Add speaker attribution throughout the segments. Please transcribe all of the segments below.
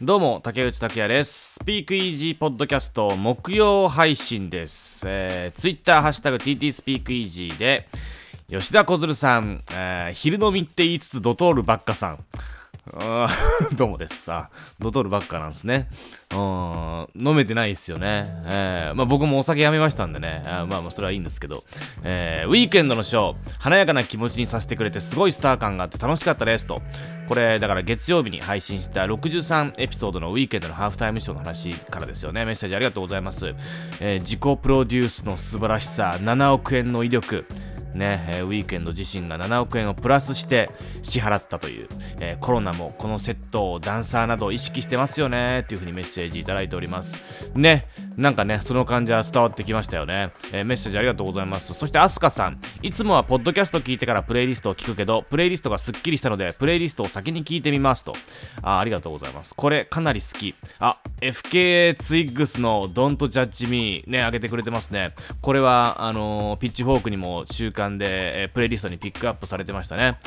Speaker 1: どうも、竹内拓也です。スピークイージーポッドキャスト木曜配信です。えー、ツイッターハッシュタグ TT スピークイージーで、吉田小鶴さん、えー昼飲みって言いつつドトールばっかさん。どうもですさ。ドトールばっかなんですね。うん、飲めてないっすよね。えーまあ僕もお酒やめましたんでね。あまあまあそれはいいんですけど。えーウィークエンドのショー、華やかな気持ちにさせてくれてすごいスター感があって楽しかったですと。これ、だから月曜日に配信した63エピソードのウィークエンドのハーフタイムショーの話からですよね。メッセージありがとうございます。えー自己プロデュースの素晴らしさ、7億円の威力。ねえーウィークエンド自身が7億円をプラスして支払ったという、えーコロナもこのセットをダンサーなど意識してますよねっていうふうにメッセージいただいております。ねなんかねその感じは伝わってきましたよね、えーメッセージありがとうございます。そしてアスカさん。いつもはポッドキャスト聞いてからプレイリストを聞くけどプレイリストがすっきりしたのでプレイリストを先に聞いてみますと。あありがとうございます。これかなり好き。あ FKA ツイッグスの Don't Judge Me ね上げてくれてますね。これはあのピッチフォークにも週間で、えープレイリストにピックアップされてましたね。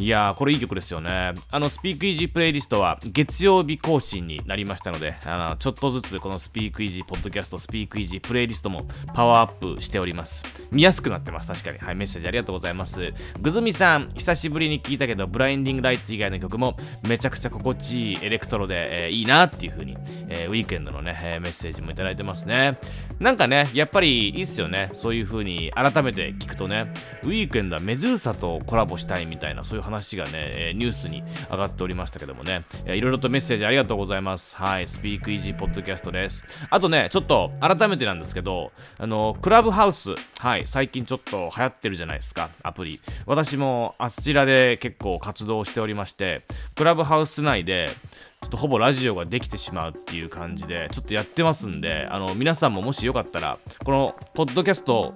Speaker 1: いやー、これいい曲ですよね。あの、スピークイージープレイリストは月曜日更新になりましたので、あのちょっとずつこのスピークイージーポッドキャスト、スピークイージープレイリストもパワーアップしております。見やすくなってます、確かに。はい、メッセージありがとうございます。ぐずみさん、久しぶりに聞いたけど、ブラインディングライツ以外の曲もめちゃくちゃ心地いいエレクトロで、えーいいなっていう風に、えーウィークエンドのね、えーメッセージもいただいてますね。なんかね、やっぱりいいっすよね。そういう風に改めて聞くとね、ウィークエンドはメドゥーサとコラボしたいみたいな、そういう話がね、えーニュースに上がっておりましたけどもね、いやいろいろとメッセージありがとうございます。はい、スピークイージーポッドキャストです。あとね、ちょっと改めてなんですけど、あの、クラブハウス、はい、最近ちょっと流行ってるじゃないですか、アプリ。私もあちらで結構活動しておりまして、クラブハウス内で、ちょっとほぼラジオができてしまうっていう感じで、ちょっとやってますんで、あの、皆さんももしよかったら、この、ポッドキャスト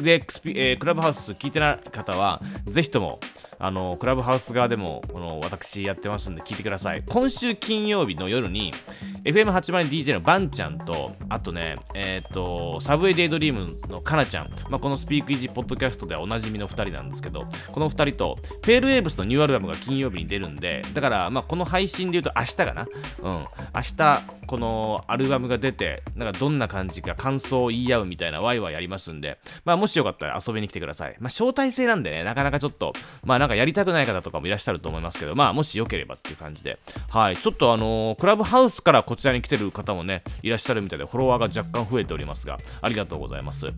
Speaker 1: で、えークラブハウス聞いてない方は、ぜひとも、あの、クラブハウス側でも、この、私やってますんで聞いてください。今週金曜日の夜に、FM80DJ のバンちゃんと、あとね、えっ、と、サブウェイデイドリームのかなちゃん、まあ、このスピークイージーポッドキャストではおなじみの2人なんですけど、この2人と、ペールウェーブスのニューアルバムが金曜日に出るんで、だから、まあ、この配信で言うと明日かな。うん。明日、このアルバムが出て、なんかどんな感じか感想を言い合うみたいなワイワイやりますんで、まあ、もしよかったら遊びに来てください。まあ、招待制なんでね、なかなかちょっと、まあ、なんかやりたくない方とかもいらっしゃると思いますけど、まあ、もしよければっていう感じで、はい。ちょっとあのークラブハウスからこちらに来てる方もね、いらっしゃるみたいで、フォロワーが若干増えておりますが、ありがとうございます。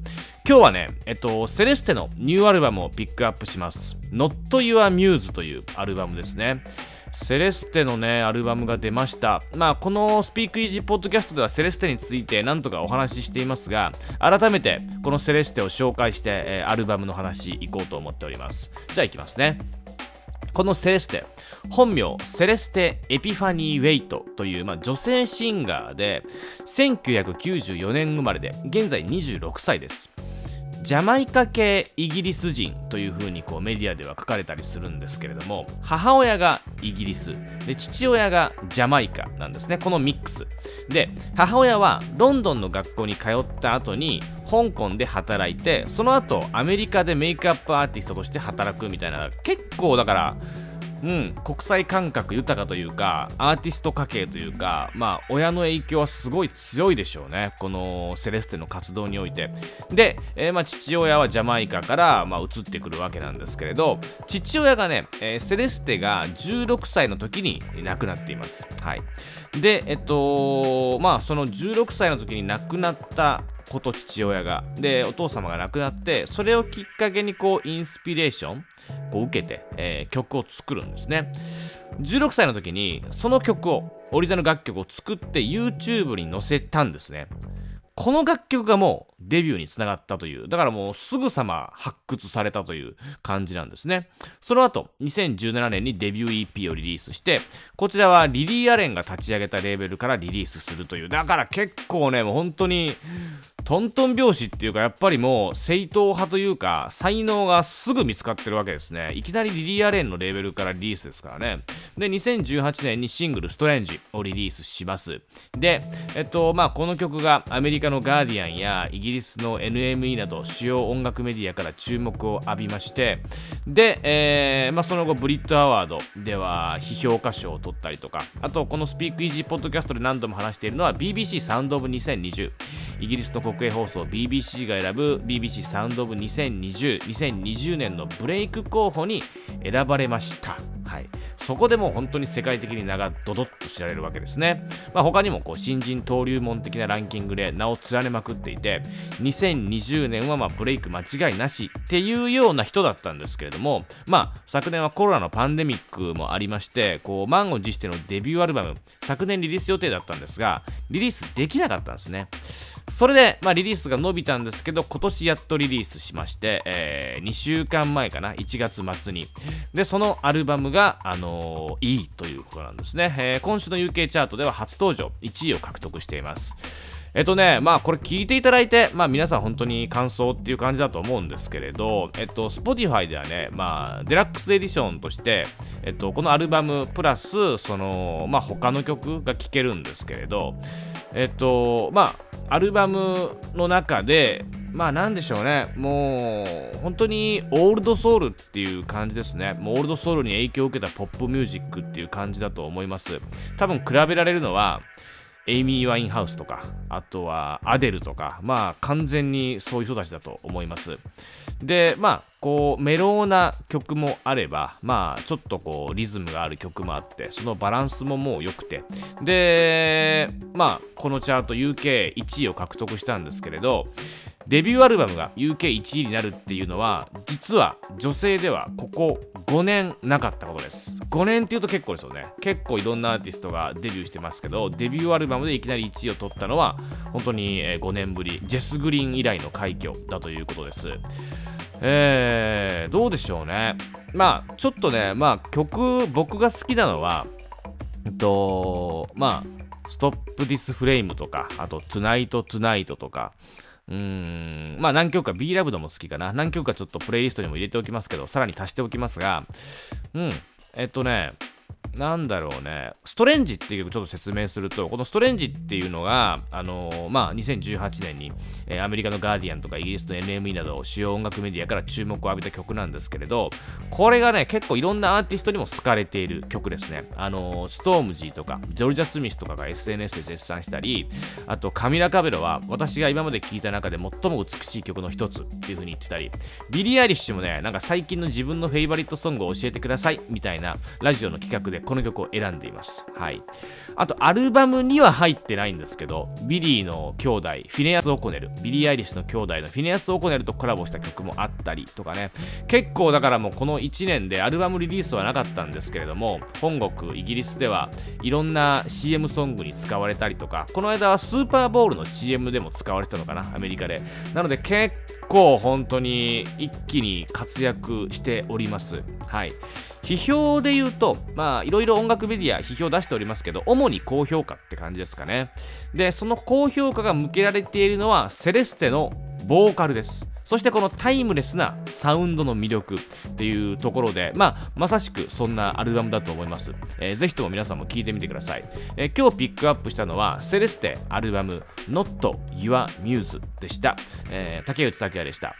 Speaker 1: 今日はね、えっと、セレステのニューアルバムをピックアップします。Not Your Muse というアルバムですね。セレステのね、アルバムが出ました。まあ、このスピークイージーポッドキャストではセレステについて何とかお話ししていますが、改めてこのセレステを紹介して、えーアルバムの話いこうと思っております。じゃあいきますね。このセレステ、本名セレステ・エピファニー・ウェイトという、まあ、女性シンガーで、1994年生まれで、現在26歳です。ジャマイカ系イギリス人というふうにこうメディアでは書かれたりするんですけれども母親がイギリスで父親がジャマイカなんですねこのミックス。で母親はロンドンの学校に通った後に香港で働いてその後アメリカでメイクアップアーティストとして働くみたいな結構だからうん、国際感覚豊かというか、アーティスト家系というか、まあ、親の影響はすごい強いでしょうね。このセレステの活動において。で、えーまあ、父親はジャマイカから、まあ、移ってくるわけなんですけれど、父親がね、えーセレステが16歳の時に亡くなっています。はい。で、えっと、まあ、その16歳の時に亡くなったこと父親が。でお父様が亡くなってそれをきっかけにこうインスピレーションを受けて、えー曲を作るんですね。16歳の時にその曲をオリジナル楽曲を作って YouTube に載せたんですね。この楽曲がもうデビューにつながったという、だからもうすぐさま発掘されたという感じなんですね。その後、2017年にデビュー EP をリリースして、こちらはリリー・アレンが立ち上げたレーベルからリリースするという、だから結構ね、もう本当に、トントン拍子っていうか、やっぱりもう正統派というか、才能がすぐ見つかってるわけですね。いきなりリリー・アレンのレーベルからリリースですからね。で、2018年にシングル、ストレンジをリリースします。で、えっと、まあ、この曲がアメリカのガーディアンやイギリスギリスの NME など主要音楽メディアから注目を浴びましてで、えーまあ、その後ブリッドアワードでは批評家賞を取ったりとかあとこのスピークイージーポッドキャストで何度も話しているのは BBC サウンドオブ2020イギリスの国営放送 BBC が選ぶ BBC サウンドオブ2020 2020年のブレイク候補に選ばれました。はい、そこでも本当に世界的に名がドドッと知られるわけですね、まあ、他にもこう新人登竜門的なランキングで名を連ねまくっていて2020年はまブレイク間違いなしっていうような人だったんですけれども、まあ、昨年はコロナのパンデミックもありましてこう満を持してのデビューアルバム昨年リリース予定だったんですがリリースできなかったんですねそれで、まあ、リリースが伸びたんですけど、今年やっとリリースしまして、えー、2週間前かな、1月末に。で、そのアルバムが、あのー、いいということなんですね、えー、今週の UK チャートでは初登場、1位を獲得しています。っとね、まあこれ聞いていただいて、まあ皆さん本当に感想っていう感じだと思うんですけれど、えっと、Spotify ではね、まあデラックスエディションとして、えっと、このアルバムプラス、その、まあ他の曲が聴けるんですけれど、えっと、まあアルバムの中でまあなんでしょうねもう本当にオールドソウルっていう感じですね。もうオールドソウルに影響を受けたポップミュージックっていう感じだと思います。多分比べられるのはエイミー・ワインハウスとか、あとはアデルとか、まあ完全にそういう人たちだと思います。で、まあ、こうメローな曲もあれば、まあちょっとこうリズムがある曲もあって、そのバランスももう良くて、で、まあこのチャート UK1 位を獲得したんですけれど、デビューアルバムが UK1 位になるっていうのは実は女性ではここ5年なかったことです5年っていうと結構ですよね。結構いろんなアーティストがデビューしてますけどデビューアルバムでいきなり1位を取ったのは本当に5年ぶりジェス・グリーン以来の快挙だということです。えー、どうでしょうね。まあちょっとねまあ曲僕が好きなのはえっとまあストップディスフレームとかあとトゥナイトトゥナイトとかうーん、まあ何曲か B ラブドも好きかな。何曲かちょっとプレイリストにも入れておきますけど、さらに足しておきますが、うん、えっとね、なんだろうね、ストレンジっていう曲ちょっと説明すると、このストレンジっていうのが、あのー、まあ、2018年に、えー、アメリカのガーディアンとかイギリスの NME など主要音楽メディアから注目を浴びた曲なんですけれど、これがね、結構いろんなアーティストにも好かれている曲ですね。あのー、ストームジーとか、ジョルジャ・スミスとかが SNS で絶賛したり、あと、カミラ・カベロは私が今まで聴いた中で最も美しい曲の一つっていう風に言ってたり、ビリー・アイリッシュもね、なんか最近の自分のフェイバリットソングを教えてくださいみたいなラジオの企画でこの曲を選んでいます。はい。あと、アルバムには入ってないんですけど、ビリーの兄弟、フィネアス・オコネル、ビリー・アイリッシュの兄弟のフィネアス・オコネルとコラボした曲もあったりとかね、結構だからもうこの1年でアルバムリリースはなかったんですけれども、本国、イギリスではいろんな CM ソングに使われたりとか、この間はスーパーボールの CM でも使われたのかな、アメリカで。なので結構本当に一気に活躍しております。はい。批評で言うと、まあ、いろいろ音楽メディア批評出しておりますけど、主に高評価って感じですかね。で、その高評価が向けられているのは、セレステのボーカルです。そしてこのタイムレスなサウンドの魅力っていうところで、まあ、まさしくそんなアルバムだと思います。えー、ぜひとも皆さんも聴いてみてください。えー、今日ピックアップしたのは、セレステアルバム Not Your Muse でした。えー、竹内拓也でした。